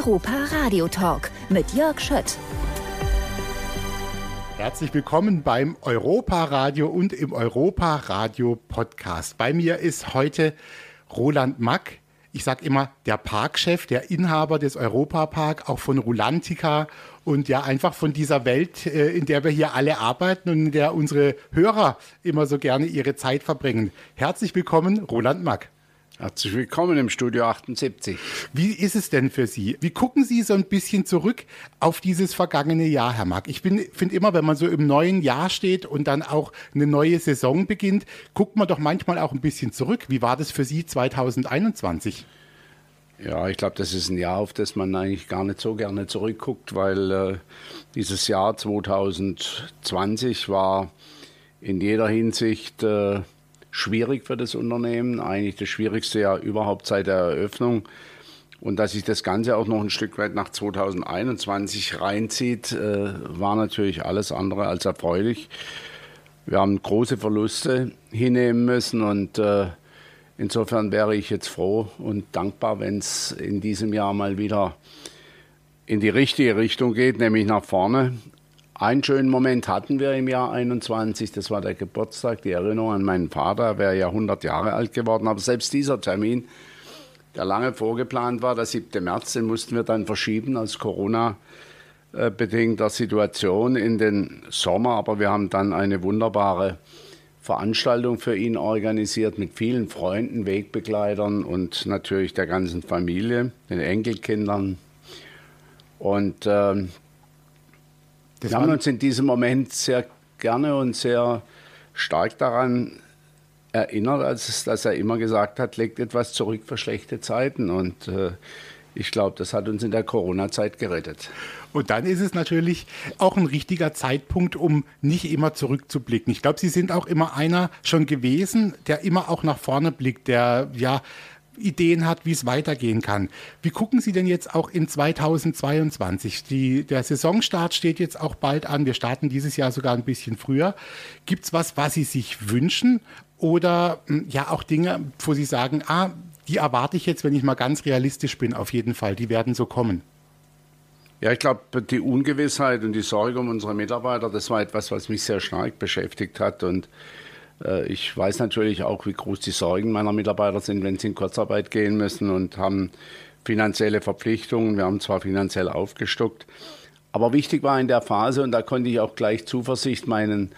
Europa Radio Talk mit Jörg Schött. Herzlich willkommen beim Europa Radio und im Europa Radio Podcast. Bei mir ist heute Roland Mack. Ich sage immer der Parkchef, der Inhaber des Europapark, auch von Rulantica und ja einfach von dieser Welt, äh, in der wir hier alle arbeiten und in der unsere Hörer immer so gerne ihre Zeit verbringen. Herzlich willkommen, Roland Mack. Herzlich willkommen im Studio 78. Wie ist es denn für Sie? Wie gucken Sie so ein bisschen zurück auf dieses vergangene Jahr, Herr Mack? Ich finde immer, wenn man so im neuen Jahr steht und dann auch eine neue Saison beginnt, guckt man doch manchmal auch ein bisschen zurück. Wie war das für Sie 2021? Ja, ich glaube, das ist ein Jahr, auf das man eigentlich gar nicht so gerne zurückguckt, weil äh, dieses Jahr 2020 war in jeder Hinsicht äh, schwierig für das Unternehmen, eigentlich das schwierigste Jahr überhaupt seit der Eröffnung. Und dass sich das Ganze auch noch ein Stück weit nach 2021 reinzieht, äh, war natürlich alles andere als erfreulich. Wir haben große Verluste hinnehmen müssen und äh, insofern wäre ich jetzt froh und dankbar, wenn es in diesem Jahr mal wieder in die richtige Richtung geht, nämlich nach vorne. Einen schönen Moment hatten wir im Jahr 21, das war der Geburtstag, die Erinnerung an meinen Vater, er wäre ja 100 Jahre alt geworden, aber selbst dieser Termin, der lange vorgeplant war, der 7. März, den mussten wir dann verschieben als Corona bedingter Situation in den Sommer, aber wir haben dann eine wunderbare Veranstaltung für ihn organisiert mit vielen Freunden, Wegbegleitern und natürlich der ganzen Familie, den Enkelkindern. Und ähm, das wir haben uns in diesem Moment sehr gerne und sehr stark daran erinnert, als dass er immer gesagt hat, legt etwas zurück für schlechte Zeiten. Und äh, ich glaube, das hat uns in der Corona-Zeit gerettet. Und dann ist es natürlich auch ein richtiger Zeitpunkt, um nicht immer zurückzublicken. Ich glaube, Sie sind auch immer einer schon gewesen, der immer auch nach vorne blickt, der ja Ideen hat, wie es weitergehen kann. Wie gucken Sie denn jetzt auch in 2022? Die, der Saisonstart steht jetzt auch bald an. Wir starten dieses Jahr sogar ein bisschen früher. Gibt es was, was Sie sich wünschen? Oder hm, ja auch Dinge, wo Sie sagen, ah, die erwarte ich jetzt, wenn ich mal ganz realistisch bin, auf jeden Fall. Die werden so kommen. Ja, ich glaube, die Ungewissheit und die Sorge um unsere Mitarbeiter, das war etwas, was mich sehr stark beschäftigt hat. Und ich weiß natürlich auch, wie groß die Sorgen meiner Mitarbeiter sind, wenn sie in Kurzarbeit gehen müssen und haben finanzielle Verpflichtungen. Wir haben zwar finanziell aufgestockt, aber wichtig war in der Phase, und da konnte ich auch gleich Zuversicht meinen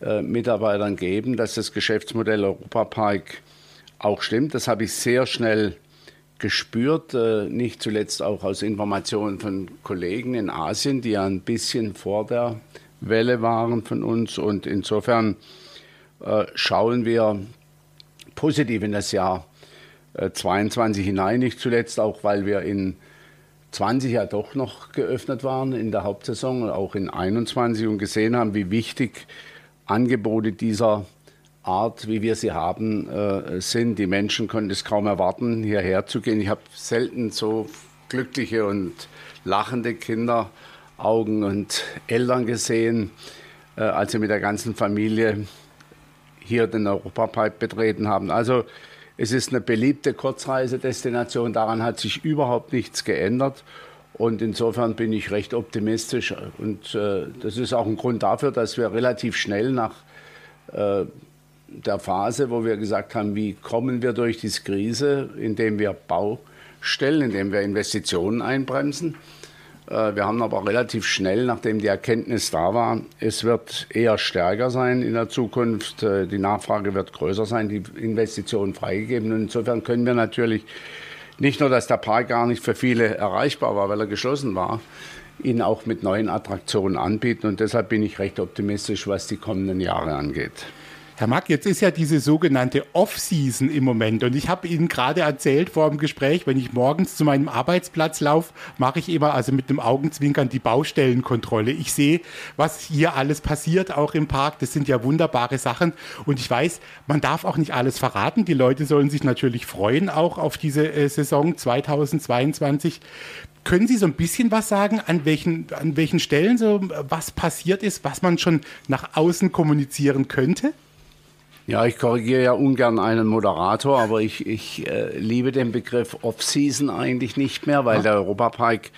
äh, Mitarbeitern geben, dass das Geschäftsmodell Europapark auch stimmt. Das habe ich sehr schnell gespürt, äh, nicht zuletzt auch aus Informationen von Kollegen in Asien, die ja ein bisschen vor der Welle waren von uns. Und insofern äh, schauen wir positiv in das Jahr 22 äh, hinein, nicht zuletzt auch, weil wir in 20 ja doch noch geöffnet waren in der Hauptsaison und auch in 21 und gesehen haben, wie wichtig Angebote dieser Art, wie wir sie haben, äh, sind. Die Menschen konnten es kaum erwarten, hierher zu gehen. Ich habe selten so glückliche und lachende Kinderaugen und Eltern gesehen, als wir mit der ganzen Familie hier den Europapark betreten haben. Also es ist eine beliebte Kurzreisedestination, daran hat sich überhaupt nichts geändert. Und insofern bin ich recht optimistisch. Und äh, das ist auch ein Grund dafür, dass wir relativ schnell nach äh, der Phase, wo wir gesagt haben, wie kommen wir durch diese Krise, indem wir Baustellen, indem wir Investitionen einbremsen, wir haben aber relativ schnell, nachdem die Erkenntnis da war, es wird eher stärker sein in der Zukunft, äh, die Nachfrage wird größer sein, die Investitionen freigegeben. Und insofern können wir natürlich nicht nur, dass der Park gar nicht für viele erreichbar war, weil er geschlossen war, ihn auch mit neuen Attraktionen anbieten. Und deshalb bin ich recht optimistisch, was die kommenden Jahre angeht. Herr Mack, jetzt ist ja diese sogenannte Off-Season im Moment und ich habe Ihnen gerade erzählt vor dem Gespräch, wenn ich morgens zu meinem Arbeitsplatz laufe, mache ich immer also mit einem Augenzwinkern die Baustellenkontrolle. Ich sehe, was hier alles passiert, auch im Park. Das sind ja wunderbare Sachen und ich weiß, man darf auch nicht alles verraten. Die Leute sollen sich natürlich freuen auch auf diese äh, Saison 2022. Können Sie so ein bisschen was sagen, an welchen, an welchen Stellen so was passiert ist, was man schon nach außen kommunizieren könnte? Ja, ich korrigiere ja ungern einen Moderator, aber ich, ich äh, liebe den Begriff Off-Season eigentlich nicht mehr, weil der Europapark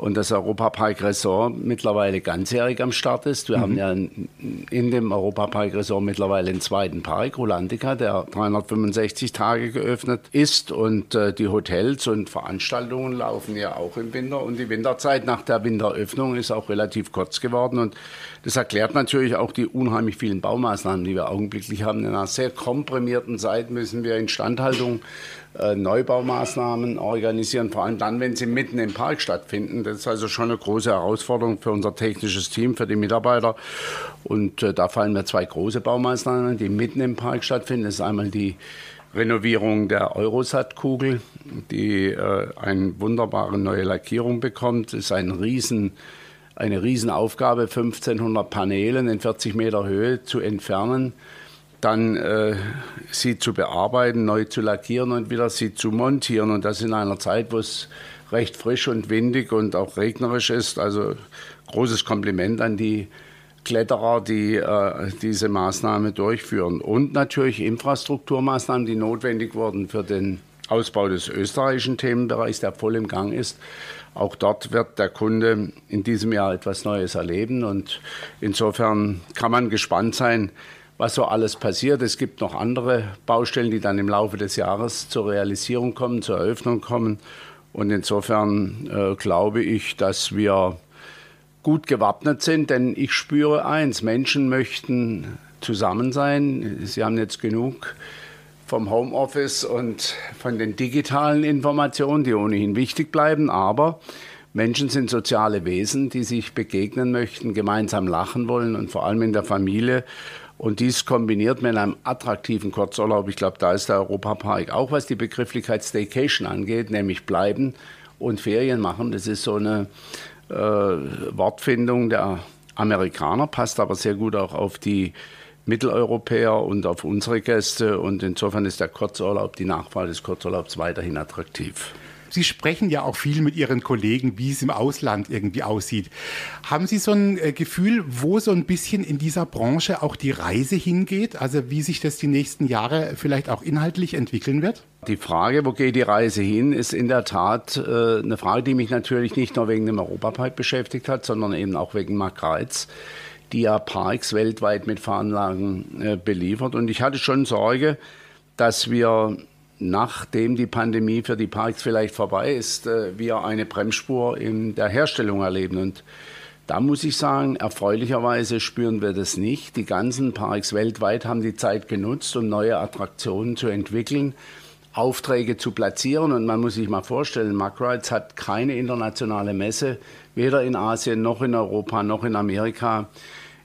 und das Europapark Resort mittlerweile ganzjährig am Start ist. Wir mhm. haben ja in dem Europapark Resort mittlerweile einen zweiten Park, Rolandica, der 365 Tage geöffnet ist und äh, die Hotels und Veranstaltungen laufen ja auch im Winter und die Winterzeit nach der Winteröffnung ist auch relativ kurz geworden und das erklärt natürlich auch die unheimlich vielen Baumaßnahmen, die wir augenblicklich haben. In einer sehr komprimierten Zeit müssen wir Instandhaltung äh, Neubaumaßnahmen organisieren, vor allem dann, wenn sie mitten im Park stattfinden. Das ist also schon eine große Herausforderung für unser technisches Team, für die Mitarbeiter. Und äh, da fallen mir zwei große Baumaßnahmen, die mitten im Park stattfinden. Das ist einmal die Renovierung der Eurosat-Kugel, die äh, eine wunderbare neue Lackierung bekommt. Das ist ein riesen eine Riesenaufgabe, 1500 Paneelen in 40 Meter Höhe zu entfernen dann äh, sie zu bearbeiten, neu zu lackieren und wieder sie zu montieren. Und das in einer Zeit, wo es recht frisch und windig und auch regnerisch ist. Also großes Kompliment an die Kletterer, die äh, diese Maßnahme durchführen. Und natürlich Infrastrukturmaßnahmen, die notwendig wurden für den Ausbau des österreichischen Themenbereichs, der voll im Gang ist. Auch dort wird der Kunde in diesem Jahr etwas Neues erleben. Und insofern kann man gespannt sein, was so alles passiert. Es gibt noch andere Baustellen, die dann im Laufe des Jahres zur Realisierung kommen, zur Eröffnung kommen. Und insofern äh, glaube ich, dass wir gut gewappnet sind, denn ich spüre eins, Menschen möchten zusammen sein. Sie haben jetzt genug vom Homeoffice und von den digitalen Informationen, die ohnehin wichtig bleiben, aber Menschen sind soziale Wesen, die sich begegnen möchten, gemeinsam lachen wollen und vor allem in der Familie. Und dies kombiniert mit einem attraktiven Kurzurlaub. Ich glaube, da ist der Europapark auch, was die Begrifflichkeit Staycation angeht, nämlich bleiben und Ferien machen. Das ist so eine äh, Wortfindung der Amerikaner, passt aber sehr gut auch auf die Mitteleuropäer und auf unsere Gäste. Und insofern ist der Kurzurlaub, die Nachwahl des Kurzurlaubs weiterhin attraktiv. Sie sprechen ja auch viel mit Ihren Kollegen, wie es im Ausland irgendwie aussieht. Haben Sie so ein äh, Gefühl, wo so ein bisschen in dieser Branche auch die Reise hingeht? Also wie sich das die nächsten Jahre vielleicht auch inhaltlich entwickeln wird? Die Frage, wo geht die Reise hin, ist in der Tat äh, eine Frage, die mich natürlich nicht nur wegen dem Europapark beschäftigt hat, sondern eben auch wegen Mark Reitz die ja Parks weltweit mit Fahranlagen äh, beliefert. Und ich hatte schon Sorge, dass wir nachdem die Pandemie für die Parks vielleicht vorbei ist, äh, wir eine Bremsspur in der Herstellung erleben. Und da muss ich sagen, erfreulicherweise spüren wir das nicht. Die ganzen Parks weltweit haben die Zeit genutzt, um neue Attraktionen zu entwickeln, Aufträge zu platzieren. Und man muss sich mal vorstellen, Mackrides hat keine internationale Messe, weder in Asien noch in Europa noch in Amerika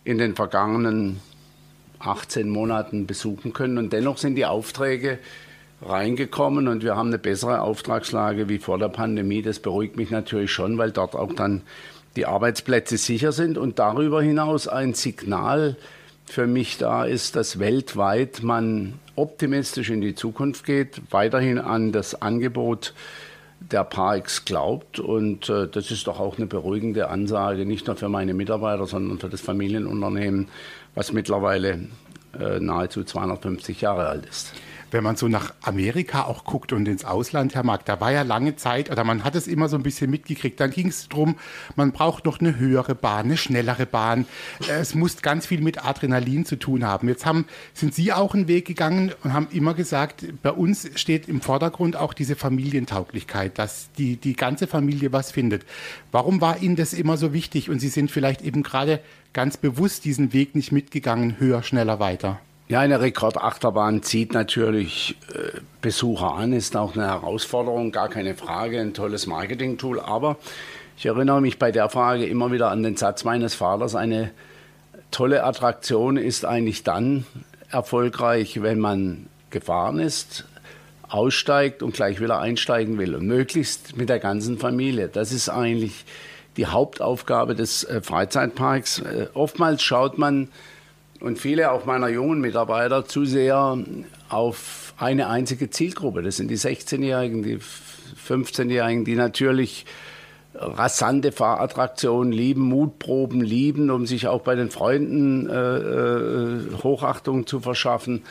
in den vergangenen 18 Monaten besuchen können. Und dennoch sind die Aufträge reingekommen und wir haben eine bessere Auftragslage wie vor der Pandemie. Das beruhigt mich natürlich schon, weil dort auch dann die Arbeitsplätze sicher sind und darüber hinaus ein Signal für mich da ist, dass weltweit man optimistisch in die Zukunft geht, weiterhin an das Angebot der Parks glaubt. Und äh, das ist doch auch eine beruhigende Ansage, nicht nur für meine Mitarbeiter, sondern für das Familienunternehmen, was mittlerweile äh, nahezu 250 Jahre alt ist wenn man so nach Amerika auch guckt und ins Ausland, Herr Mark, da war ja lange Zeit, oder man hat es immer so ein bisschen mitgekriegt, dann ging es darum, man braucht noch eine höhere Bahn, eine schnellere Bahn. Es muss ganz viel mit Adrenalin zu tun haben. Jetzt haben, sind Sie auch einen Weg gegangen und haben immer gesagt, bei uns steht im Vordergrund auch diese Familientauglichkeit, dass die, die ganze Familie was findet. Warum war Ihnen das immer so wichtig und Sie sind vielleicht eben gerade ganz bewusst diesen Weg nicht mitgegangen, höher, schneller, weiter? Ja, eine Rekordachterbahn zieht natürlich äh, Besucher an, ist auch eine Herausforderung, gar keine Frage, ein tolles Marketing-Tool. Aber ich erinnere mich bei der Frage immer wieder an den Satz meines Vaters, eine tolle Attraktion ist eigentlich dann erfolgreich, wenn man gefahren ist, aussteigt und gleich wieder einsteigen will und möglichst mit der ganzen Familie. Das ist eigentlich die Hauptaufgabe des äh, Freizeitparks. Äh, oftmals schaut man und viele auch meiner jungen Mitarbeiter zu sehr auf eine einzige Zielgruppe. Das sind die 16-Jährigen, die 15-Jährigen, die natürlich rasante Fahrattraktionen lieben, Mutproben lieben, um sich auch bei den Freunden äh, äh Hochachtung zu verschaffen.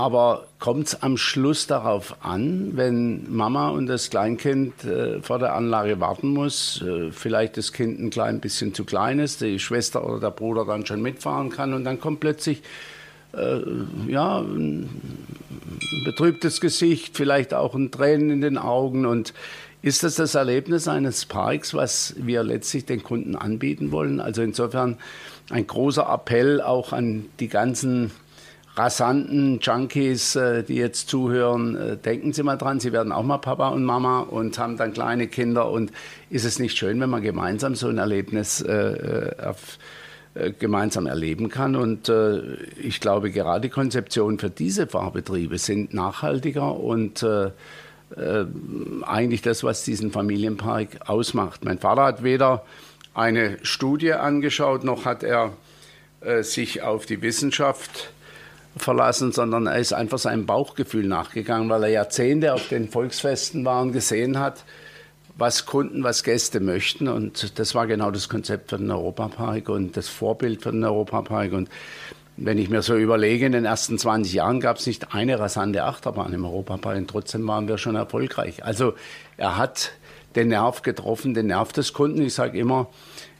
Aber kommt es am Schluss darauf an, wenn Mama und das Kleinkind äh, vor der Anlage warten muss, äh, vielleicht das Kind ein klein bisschen zu klein ist, die Schwester oder der Bruder dann schon mitfahren kann und dann kommt plötzlich äh, ja, ein betrübtes Gesicht, vielleicht auch ein Tränen in den Augen und ist das das Erlebnis eines Parks, was wir letztlich den Kunden anbieten wollen? Also insofern ein großer Appell auch an die ganzen rasanten Junkies, äh, die jetzt zuhören, äh, denken Sie mal dran, Sie werden auch mal Papa und Mama und haben dann kleine Kinder. Und ist es nicht schön, wenn man gemeinsam so ein Erlebnis äh, auf, gemeinsam erleben kann. Und äh, ich glaube, gerade Konzeptionen für diese Fahrbetriebe sind nachhaltiger und äh, äh, eigentlich das, was diesen Familienpark ausmacht. Mein Vater hat weder eine Studie angeschaut, noch hat er sich auf die Wissenschaft verlassen, sondern er ist einfach seinem Bauchgefühl nachgegangen, weil er Jahrzehnte auf den Volksfesten war und gesehen hat, was Kunden, was Gäste möchten. Und das war genau das Konzept für den Europapark und das Vorbild für den Europapark. Und wenn ich mir so überlege, in den ersten 20 Jahren gab es nicht eine rasante Achterbahn im Europapark und trotzdem waren wir schon erfolgreich. Also er hat den Nerv getroffen, den Nerv des Kunden. Ich sage immer,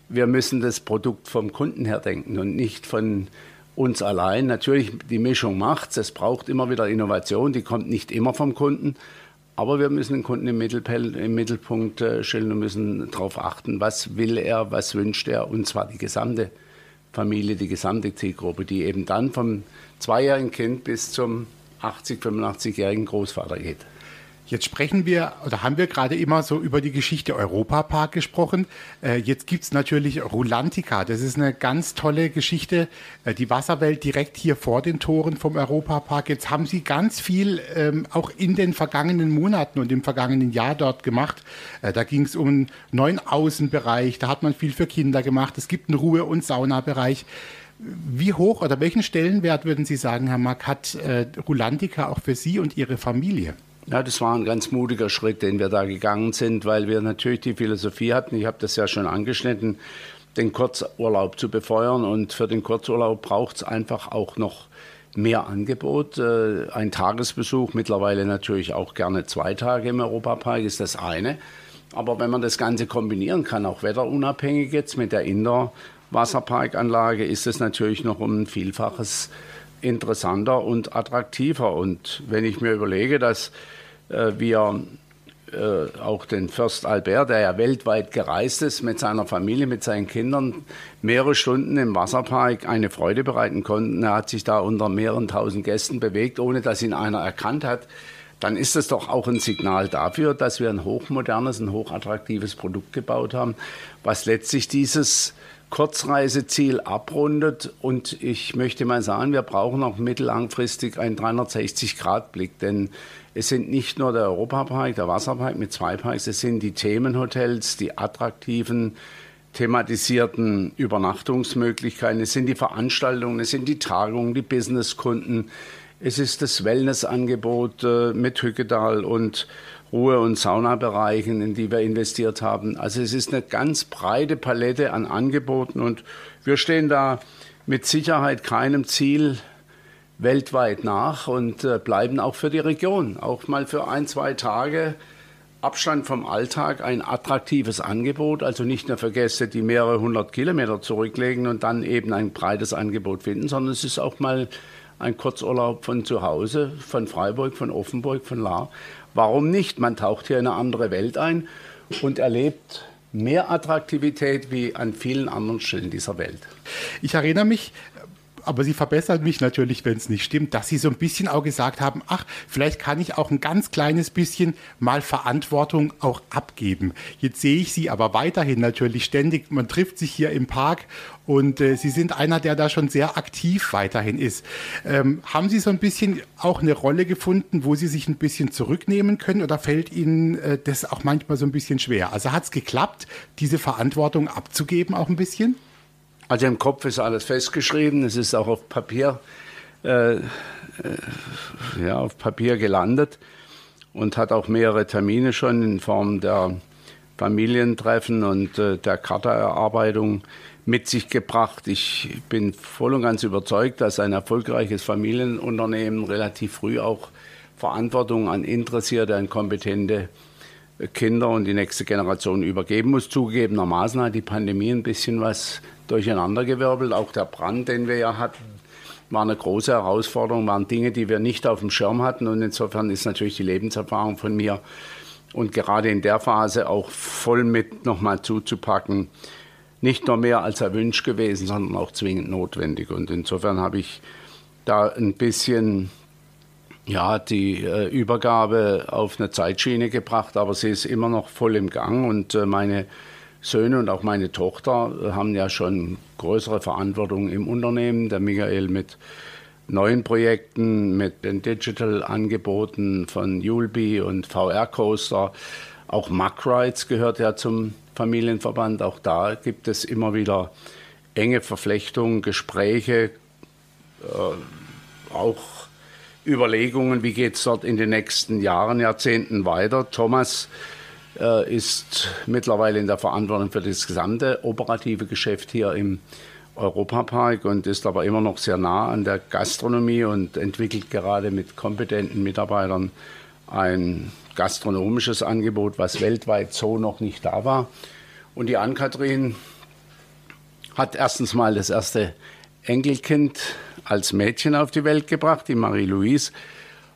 wir müssen das Produkt vom Kunden her denken und nicht von uns allein. Natürlich, die Mischung macht es. braucht immer wieder Innovation, die kommt nicht immer vom Kunden. Aber wir müssen den Kunden im, Mittelpunkt, im Mittelpunkt äh, stellen und müssen darauf achten, was will er, was wünscht er. Und zwar die gesamte Familie, die gesamte Zielgruppe, die eben dann vom zweijährigen Kind bis zum 80, 85-jährigen Großvater geht. Jetzt sprechen wir, oder haben wir gerade immer so über die Geschichte Europapark gesprochen. Äh, jetzt gibt's natürlich Rulantica. Das ist eine ganz tolle Geschichte. Äh, die Wasserwelt direkt hier vor den Toren vom Europapark. Jetzt haben Sie ganz viel ähm, auch in den vergangenen Monaten und im vergangenen Jahr dort gemacht. Äh, da ging es um einen neuen Außenbereich. Da hat man viel für Kinder gemacht. Es gibt einen Ruhe- und Saunabereich. Wie hoch oder welchen Stellenwert würden Sie sagen, Herr Mack, hat äh, Rulantica auch für Sie und Ihre Familie? Ja, das war ein ganz mutiger Schritt, den wir da gegangen sind, weil wir natürlich die Philosophie hatten, ich habe das ja schon angeschnitten, den Kurzurlaub zu befeuern. Und für den Kurzurlaub braucht es einfach auch noch mehr Angebot. Äh, ein Tagesbesuch, mittlerweile natürlich auch gerne zwei Tage im Europapark, ist das eine. Aber wenn man das Ganze kombinieren kann, auch wetterunabhängig jetzt mit der Indoor-Wasserparkanlage, ist es natürlich noch um ein Vielfaches interessanter und attraktiver. Und wenn ich mir überlege, dass wir äh, auch den Fürst Albert, der ja weltweit gereist ist mit seiner Familie, mit seinen Kindern, mehrere Stunden im Wasserpark eine Freude bereiten konnten. Er hat sich da unter mehreren tausend Gästen bewegt, ohne dass ihn einer erkannt hat. Dann ist es doch auch ein Signal dafür, dass wir ein hochmodernes, ein hochattraktives Produkt gebaut haben, was letztlich dieses Kurzreiseziel abrundet. Und ich möchte mal sagen, wir brauchen auch mittellangfristig einen 360-Grad-Blick, denn es sind nicht nur der Europapark, der Wasserpark mit zwei Parks, es sind die Themenhotels, die attraktiven, thematisierten Übernachtungsmöglichkeiten, es sind die Veranstaltungen, es sind die Tagungen, die Businesskunden, es ist das Wellnessangebot äh, mit Hückedal und Ruhe- und Saunabereichen, in die wir investiert haben. Also es ist eine ganz breite Palette an Angeboten und wir stehen da mit Sicherheit keinem Ziel weltweit nach und äh, bleiben auch für die Region, auch mal für ein, zwei Tage Abstand vom Alltag ein attraktives Angebot, also nicht nur für Gäste, die mehrere hundert Kilometer zurücklegen und dann eben ein breites Angebot finden, sondern es ist auch mal ein Kurzurlaub von zu Hause, von Freiburg, von Offenburg, von Lahr. Warum nicht? Man taucht hier in eine andere Welt ein und erlebt mehr Attraktivität wie an vielen anderen Stellen dieser Welt. Ich erinnere mich, aber sie verbessern mich natürlich, wenn es nicht stimmt, dass sie so ein bisschen auch gesagt haben, ach, vielleicht kann ich auch ein ganz kleines bisschen mal Verantwortung auch abgeben. Jetzt sehe ich sie aber weiterhin natürlich ständig, man trifft sich hier im Park und äh, Sie sind einer, der da schon sehr aktiv weiterhin ist. Ähm, haben Sie so ein bisschen auch eine Rolle gefunden, wo Sie sich ein bisschen zurücknehmen können oder fällt Ihnen äh, das auch manchmal so ein bisschen schwer? Also hat es geklappt, diese Verantwortung abzugeben auch ein bisschen? Also im Kopf ist alles festgeschrieben, es ist auch auf Papier, äh, äh, ja, auf Papier gelandet und hat auch mehrere Termine schon in Form der Familientreffen und äh, der Chartaerarbeitung mit sich gebracht. Ich bin voll und ganz überzeugt, dass ein erfolgreiches Familienunternehmen relativ früh auch Verantwortung an interessierte, an kompetente Kinder und die nächste Generation übergeben muss. Zugegebenermaßen hat die Pandemie ein bisschen was durcheinandergewirbelt. Auch der Brand, den wir ja hatten, war eine große Herausforderung, waren Dinge, die wir nicht auf dem Schirm hatten. Und insofern ist natürlich die Lebenserfahrung von mir und gerade in der Phase auch voll mit nochmal zuzupacken, nicht nur mehr als erwünscht gewesen, sondern auch zwingend notwendig. Und insofern habe ich da ein bisschen ja, die äh, Übergabe auf eine Zeitschiene gebracht, aber sie ist immer noch voll im Gang und äh, meine Söhne und auch meine Tochter äh, haben ja schon größere Verantwortung im Unternehmen. Der Michael mit neuen Projekten, mit den Digital-Angeboten von Julbi und VR Coaster. Auch Rides gehört ja zum Familienverband. Auch da gibt es immer wieder enge Verflechtungen, Gespräche, äh, auch Überlegungen, wie geht es dort in den nächsten Jahren, Jahrzehnten weiter. Thomas äh, ist mittlerweile in der Verantwortung für das gesamte operative Geschäft hier im Europapark und ist aber immer noch sehr nah an der Gastronomie und entwickelt gerade mit kompetenten Mitarbeitern ein gastronomisches Angebot, was weltweit so noch nicht da war. Und die Ann-Kathrin hat erstens mal das erste Enkelkind als Mädchen auf die Welt gebracht, die Marie-Louise,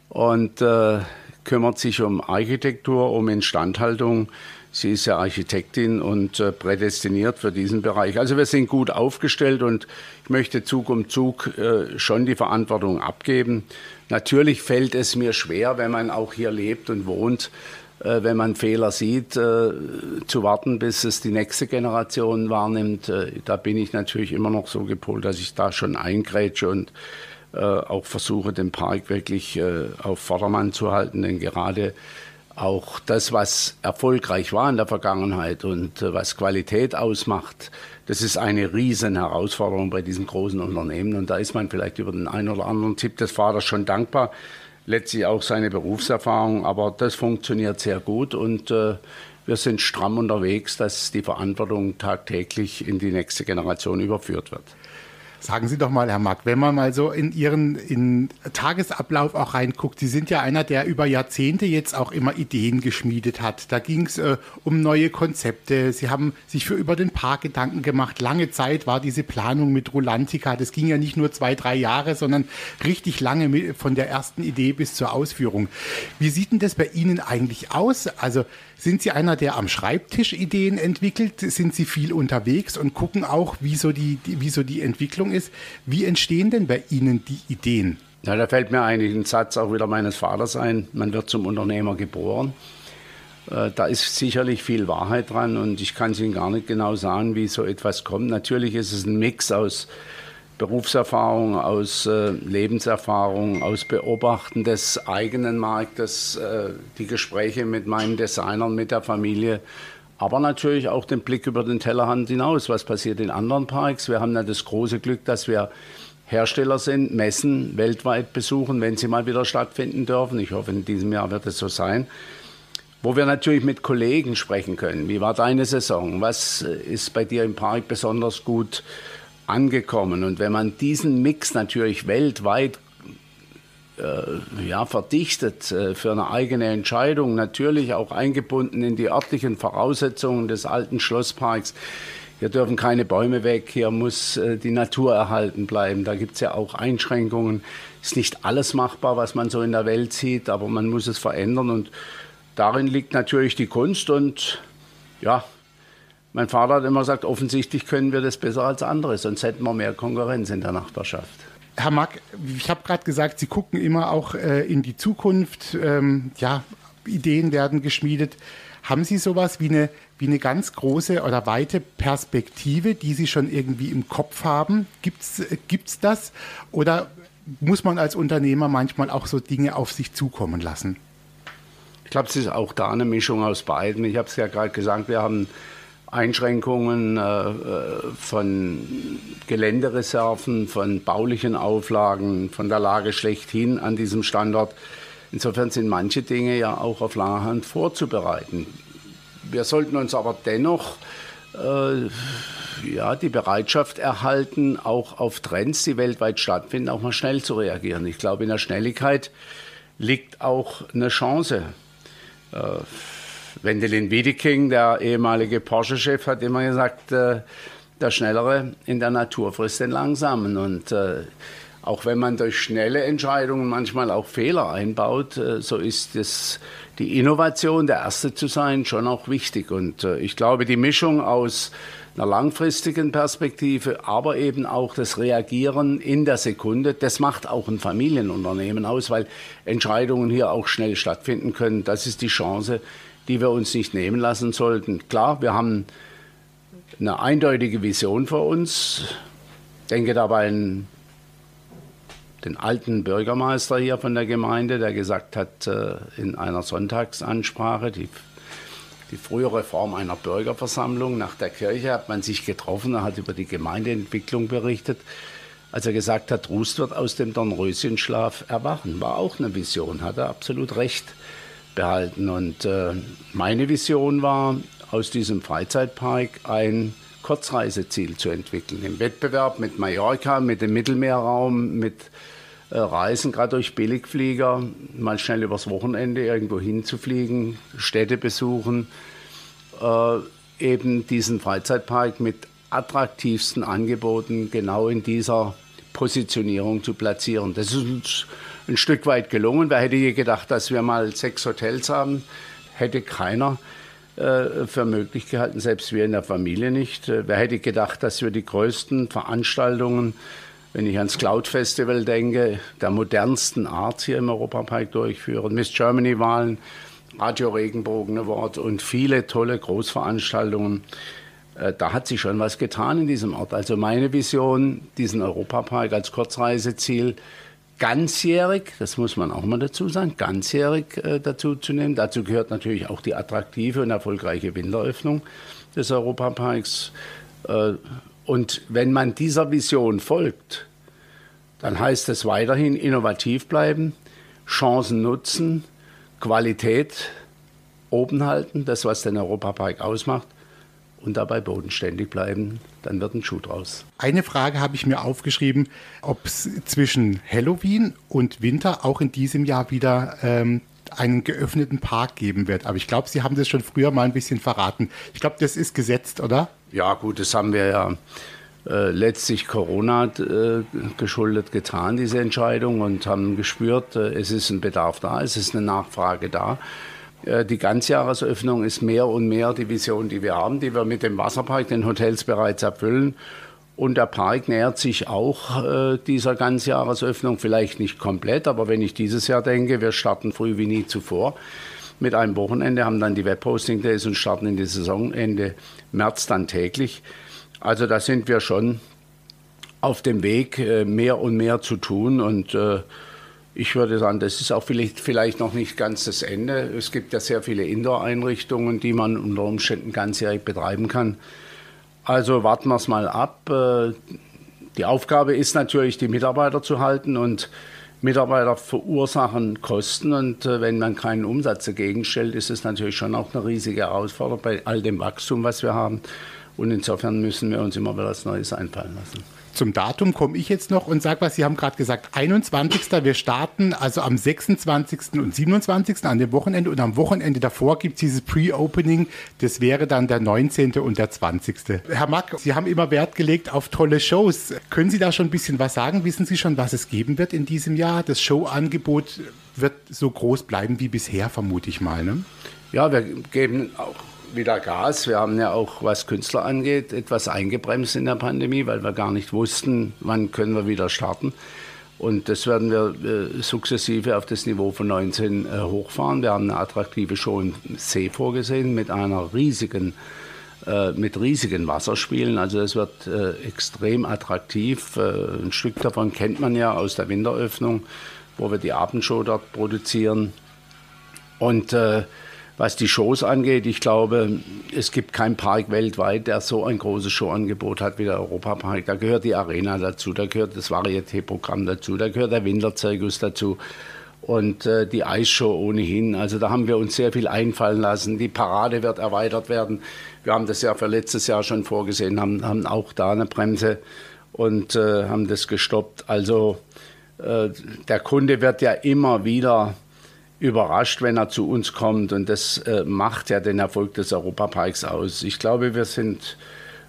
und äh, kümmert sich um Architektur, um Instandhaltung. Sie ist ja Architektin und äh, prädestiniert für diesen Bereich. Also wir sind gut aufgestellt und ich möchte Zug um Zug äh, schon die Verantwortung abgeben. Natürlich fällt es mir schwer, wenn man auch hier lebt und wohnt, wenn man Fehler sieht, äh, zu warten, bis es die nächste Generation wahrnimmt. Äh, da bin ich natürlich immer noch so gepolt, dass ich da schon eingrätsche und auch versuche, den Park wirklich auf Vordermann zu halten. Denn gerade auch das, was erfolgreich war in der Vergangenheit und was Qualität ausmacht, das ist eine riesen Herausforderung bei diesen großen Unternehmen. Und da ist man vielleicht über den einen oder anderen Tipp des Vaters schon dankbar letztlich auch seine Berufserfahrung. Aber das funktioniert sehr gut und äh, wir sind stramm unterwegs, dass die Verantwortung tagtäglich in die nächste Generation überführt wird. Sagen Sie doch mal, Herr Mack, wenn man mal so in Ihren in Tagesablauf auch reinguckt, Sie sind ja einer, der über Jahrzehnte jetzt auch immer Ideen geschmiedet hat. Da ging es äh, um neue Konzepte. Sie haben sich für über den Park Gedanken gemacht. Lange Zeit war diese Planung mit Rulantica. Das ging ja nicht nur zwei, drei Jahre, sondern richtig lange mit, von der ersten Idee bis zur Ausführung. Wie sieht denn das bei Ihnen eigentlich aus? Also sind Sie einer, der am Schreibtisch Ideen entwickelt? Sind Sie viel unterwegs und gucken auch, wie so die, die, wie so die Entwicklung ist? Wie entstehen denn bei Ihnen die Ideen? Ja, da fällt mir eigentlich ein Satz auch wieder meines Vaters ein. Man wird zum Unternehmer geboren. Äh, da ist sicherlich viel Wahrheit dran und ich kann es Ihnen gar nicht genau sagen, wie so etwas kommt. Natürlich ist es ein Mix aus Berufserfahrung, aus äh, Lebenserfahrung, aus Beobachten des eigenen Marktes, äh, die Gespräche mit meinen Designern, mit der Familie, aber natürlich auch den Blick über den Tellerrand hinaus. Was passiert in anderen Parks? Wir haben ja das große Glück, dass wir Hersteller sind, Messen weltweit besuchen, wenn sie mal wieder stattfinden dürfen. Ich hoffe, in diesem Jahr wird es so sein. Wo wir natürlich mit Kollegen sprechen können. Wie war deine Saison? Was ist bei dir im Park besonders gut angekommen. Und wenn man diesen Mix natürlich weltweit äh, ja, verdichtet äh, für eine eigene Entscheidung, natürlich auch eingebunden in die örtlichen Voraussetzungen des alten Schlossparks. Hier dürfen keine Bäume weg, hier muss äh, die Natur erhalten bleiben. Da gibt es ja auch Einschränkungen. Ist nicht alles machbar, was man so in der Welt sieht, aber man muss es verändern. Und darin liegt natürlich die Kunst. Und ja, mein Vater hat immer gesagt, offensichtlich können wir das besser als andere, sonst hätten wir mehr Konkurrenz in der Nachbarschaft. Herr Mack, ich habe gerade gesagt, Sie gucken immer auch äh, in die Zukunft. Ähm, ja, Ideen werden geschmiedet. Haben Sie sowas wie eine, wie eine ganz große oder weite Perspektive, die Sie schon irgendwie im Kopf haben? Gibt es äh, das? Oder muss man als Unternehmer manchmal auch so Dinge auf sich zukommen lassen? Ich glaube, es ist auch da eine Mischung aus beiden. Ich habe es ja gerade gesagt, wir haben Einschränkungen äh, von Geländereserven, von baulichen Auflagen, von der Lage schlechthin an diesem Standort. Insofern sind manche Dinge ja auch auf lange Hand vorzubereiten. wir sollten uns aber dennoch äh, ja, die Bereitschaft erhalten, auch auf Trends, die weltweit stattfinden, auch mal schnell zu reagieren. Ich glaube, in der Schnelligkeit liegt auch eine Chance. Äh, Wendelin Wiedeking, der ehemalige Porsche-Chef, hat immer gesagt, äh, der Schnellere in der Natur frisst den Langsamen. Und äh, auch wenn man durch schnelle Entscheidungen manchmal auch Fehler einbaut, äh, so ist es die Innovation, der Erste zu sein, schon auch wichtig. Und ich glaube, die Mischung aus einer langfristigen Perspektive, aber eben auch das Reagieren in der Sekunde, das macht auch ein Familienunternehmen aus, weil Entscheidungen hier auch schnell stattfinden können. Das ist die Chance, die wir uns nicht nehmen lassen sollten. Klar, wir haben eine eindeutige Vision vor uns. Ich denke dabei an den alten Bürgermeister hier von der Gemeinde, der gesagt hat äh, in einer Sonntagsansprache, die, die frühere Form einer Bürgerversammlung nach der Kirche hat man sich getroffen, er hat über die Gemeindeentwicklung berichtet. Als er gesagt hat, Rust wird aus dem Dornröschenschlaf erwachen, war auch eine Vision, hat er absolut recht behalten. Und äh, meine Vision war, aus diesem Freizeitpark ein Kurzreiseziel zu entwickeln. Im Wettbewerb mit Mallorca, mit dem Mittelmeerraum, mit äh, Reisen, gerade durch Billigflieger, mal schnell übers Wochenende irgendwo hinzufliegen, Städte besuchen, äh, eben diesen Freizeitpark mit attraktivsten Angeboten genau in dieser Positionierung zu platzieren. Das ist uns ein Stück weit gelungen. Wer hätte je gedacht, dass wir mal sechs Hotels haben? Hätte keiner äh, für möglich gehalten, selbst wir in der Familie nicht. Äh, wer hätte gedacht, dass wir die größten Veranstaltungen, wenn ich ans Cloud Festival denke, der modernsten Art hier im Europapark durchführen, Miss Germany-Wahlen, Radio Regenbogen Award und viele tolle Großveranstaltungen. Äh, da hat sich schon was getan in diesem Ort. Also meine Vision, diesen Europapark als Kurzreiseziel ganzjährig, das muss man auch mal dazu sagen, ganzjährig äh, dazu zu nehmen. Dazu gehört natürlich auch die attraktive und erfolgreiche Winteröffnung des Europaparks. Äh, und wenn man dieser Vision folgt, dann heißt es weiterhin innovativ bleiben, Chancen nutzen, Qualität oben halten, das, was den Europapark ausmacht und dabei bodenständig bleiben, dann wird ein Schuh draus. Eine Frage habe ich mir aufgeschrieben, ob es zwischen Halloween und Winter auch in diesem Jahr wieder ähm, einen geöffneten Park geben wird. Aber ich glaube, Sie haben das schon früher mal ein bisschen verraten. Ich glaube, das ist gesetzt, oder? Ja, gut, das haben wir ja äh, letztlich Corona äh, geschuldet getan, diese Entscheidung, und haben gespürt, äh, es ist ein Bedarf da, es ist eine Nachfrage da. Äh, die Ganzjahresöffnung ist mehr und mehr die Vision, die wir haben, die wir mit dem Wasserpark, den Hotels bereits erfüllen. Und der Park nähert sich auch äh, dieser Ganzjahresöffnung, vielleicht nicht komplett, aber wenn ich dieses Jahr denke, wir starten früh wie nie zuvor mit einem Wochenende, haben dann die Webhosting Days und starten in die Saison Ende März dann täglich. Also da sind wir schon auf dem Weg, äh, mehr und mehr zu tun und äh, ich würde sagen, das ist auch vielleicht, vielleicht noch nicht ganz das Ende. Es gibt ja sehr viele Indoor-Einrichtungen, die man unter Umständen ganzjährig betreiben kann. Also warten wir es mal ab. Äh, die Aufgabe ist natürlich, die Mitarbeiter zu halten und Mitarbeiter verursachen Kosten und äh, wenn man keinen Umsatz dagegen stellt, ist es natürlich schon auch eine riesige Herausforderung bei all dem Wachstum, was wir haben. Und insofern müssen wir uns immer wieder was Neues einfallen lassen. Zum Datum komme ich jetzt noch und sage was, Sie haben gerade gesagt, 21. Wir starten also am 26. und 27. an dem Wochenende und am Wochenende davor gibt es dieses Pre-Opening, das wäre dann der 19. und der 20. Herr Mack, Sie haben immer Wert gelegt auf tolle Shows. Können Sie da schon ein bisschen was sagen? Wissen Sie schon, was es geben wird in diesem Jahr? Das Showangebot wird so groß bleiben wie bisher, vermute ich mal. Ne? Ja, wir geben auch wieder Gas. Wir haben ja auch, was Künstler angeht, etwas eingebremst in der Pandemie, weil wir gar nicht wussten, wann können wir wieder starten. Und das werden wir äh, sukzessive auf das Niveau von 19 äh, hochfahren. Wir haben eine attraktive Show im See vorgesehen mit einer riesigen, äh, mit riesigen Wasserspielen. Also es wird äh, extrem attraktiv. Äh, ein Stück davon kennt man ja aus der Winteröffnung, wo wir die Abendshow dort produzieren. Und äh, was die Shows angeht, ich glaube, es gibt keinen Park weltweit, der so ein großes Showangebot hat wie der Europapark. Da gehört die Arena dazu, da gehört das Varieté-Programm dazu, da gehört der Winterzirkus dazu. und äh, die Eisshow ohnehin. Also da haben wir uns sehr viel einfallen lassen. Die Parade wird erweitert werden. Wir haben das ja für letztes Jahr schon vorgesehen, haben, haben auch da eine Bremse und äh, haben das gestoppt. Also äh, der Kunde wird ja immer wieder überrascht, wenn er zu uns kommt und das äh, macht ja den Erfolg des Europaparks aus. Ich glaube, wir sind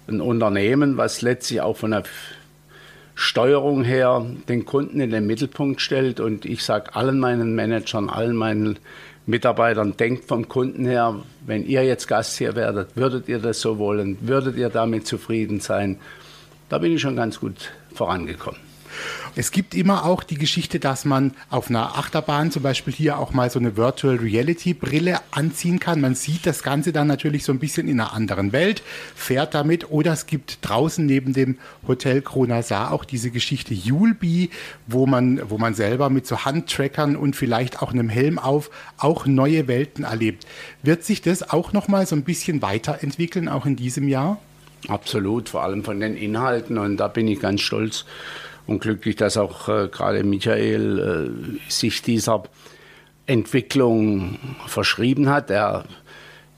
ein Unternehmen, was letztlich auch von der Steuerung her den Kunden in den Mittelpunkt stellt. Und ich sage allen meinen Managern, allen meinen Mitarbeitern, denkt vom Kunden her, wenn ihr jetzt Gast hier werdet, würdet ihr das so wollen? Würdet ihr damit zufrieden sein? Da bin ich schon ganz gut vorangekommen. Es gibt immer auch die Geschichte, dass man auf einer Achterbahn zum Beispiel hier auch mal so eine Virtual Reality Brille anziehen kann. Man sieht das Ganze dann natürlich so ein bisschen in einer anderen Welt, fährt damit. Oder es gibt draußen neben dem Hotel Kronasar auch diese Geschichte Julbi, wo man, wo man selber mit so Handtrackern und vielleicht auch einem Helm auf auch neue Welten erlebt. Wird sich das auch noch mal so ein bisschen weiterentwickeln, auch in diesem Jahr? Absolut, vor allem von den Inhalten. Und da bin ich ganz stolz und glücklich, dass auch äh, gerade Michael äh, sich dieser Entwicklung verschrieben hat. Er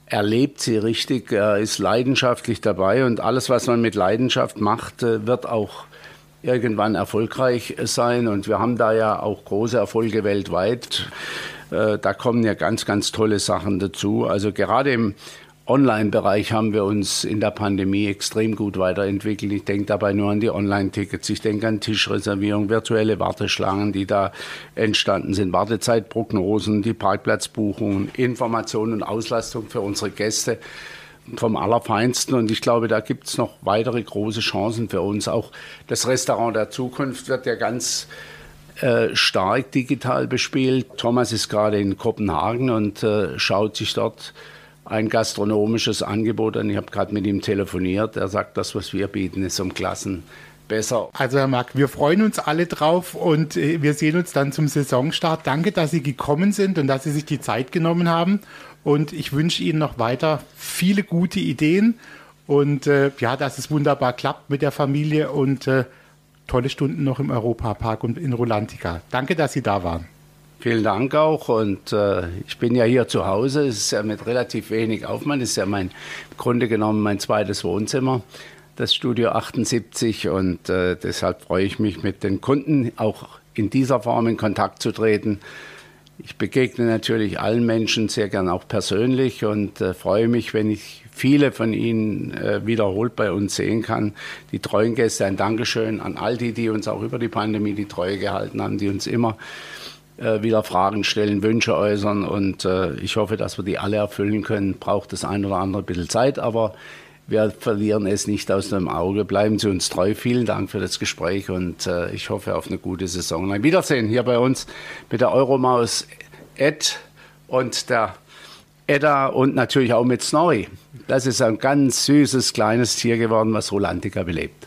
erlebt sie richtig, er ist leidenschaftlich dabei und alles, was man mit Leidenschaft macht, äh, wird auch irgendwann erfolgreich sein. Und wir haben da ja auch große Erfolge weltweit. Äh, da kommen ja ganz, ganz tolle Sachen dazu. Also gerade im Online-Bereich haben wir uns in der Pandemie extrem gut weiterentwickelt. Ich denke dabei nur an die Online-Tickets, ich denke an Tischreservierung, virtuelle Warteschlangen, die da entstanden sind, Wartezeitprognosen, die Parkplatzbuchungen, Informationen und Auslastung für unsere Gäste vom Allerfeinsten. Und ich glaube, da gibt es noch weitere große Chancen für uns. Auch das Restaurant der Zukunft wird ja ganz äh, stark digital bespielt. Thomas ist gerade in Kopenhagen und äh, schaut sich dort ein gastronomisches Angebot an. Ich habe gerade mit ihm telefoniert. Er sagt, das, was wir bieten, ist um Klassen besser. Also Herr Mack, wir freuen uns alle drauf und äh, wir sehen uns dann zum Saisonstart. Danke, dass Sie gekommen sind und dass Sie sich die Zeit genommen haben. Und ich wünsche Ihnen noch weiter viele gute Ideen und äh, ja, dass es wunderbar klappt mit der Familie und äh, tolle Stunden noch im Europapark und in Rolantica. Danke, dass Sie da waren. Vielen Dank auch. Und äh, ich bin ja hier zu Hause. Es ist ja mit relativ wenig Aufwand. Es ist ja mein, im Grunde genommen mein zweites Wohnzimmer, das Studio 78. Und äh, deshalb freue ich mich, mit den Kunden auch in dieser Form in Kontakt zu treten. Ich begegne natürlich allen Menschen sehr gern auch persönlich und äh, freue mich, wenn ich viele von Ihnen äh, wiederholt bei uns sehen kann. Die treuen Gäste, ein Dankeschön an all die, die uns auch über die Pandemie die Treue gehalten haben, die uns immer äh, wieder Fragen stellen, Wünsche äußern und äh, ich hoffe, dass wir die alle erfüllen können. Braucht das ein oder andere ein bisschen Zeit, aber wir verlieren es nicht aus dem Auge. Bleiben Sie uns treu. Vielen Dank für das Gespräch und äh, ich hoffe auf eine gute Saison. Ein Wiedersehen hier bei uns mit der Euromaus Ed und der Edda und natürlich auch mit Snorri. Das ist ein ganz süßes kleines Tier geworden, was Rolantica belebt.